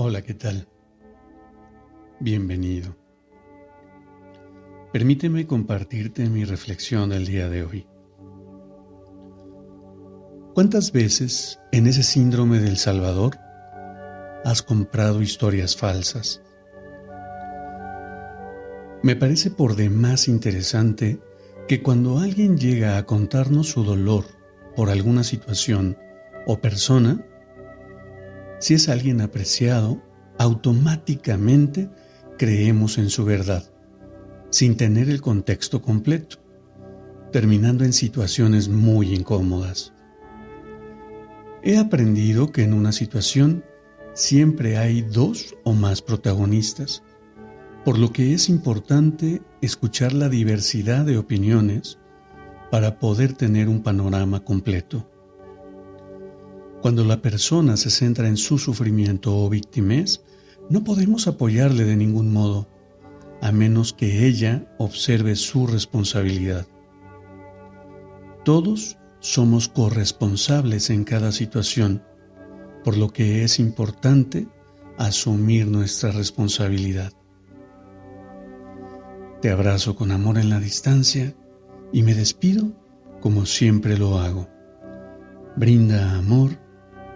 Hola, ¿qué tal? Bienvenido. Permíteme compartirte mi reflexión del día de hoy. ¿Cuántas veces en ese síndrome del Salvador has comprado historias falsas? Me parece por demás interesante que cuando alguien llega a contarnos su dolor por alguna situación o persona, si es alguien apreciado, automáticamente creemos en su verdad, sin tener el contexto completo, terminando en situaciones muy incómodas. He aprendido que en una situación siempre hay dos o más protagonistas, por lo que es importante escuchar la diversidad de opiniones para poder tener un panorama completo. Cuando la persona se centra en su sufrimiento o víctimas, no podemos apoyarle de ningún modo, a menos que ella observe su responsabilidad. Todos somos corresponsables en cada situación, por lo que es importante asumir nuestra responsabilidad. Te abrazo con amor en la distancia y me despido como siempre lo hago. Brinda amor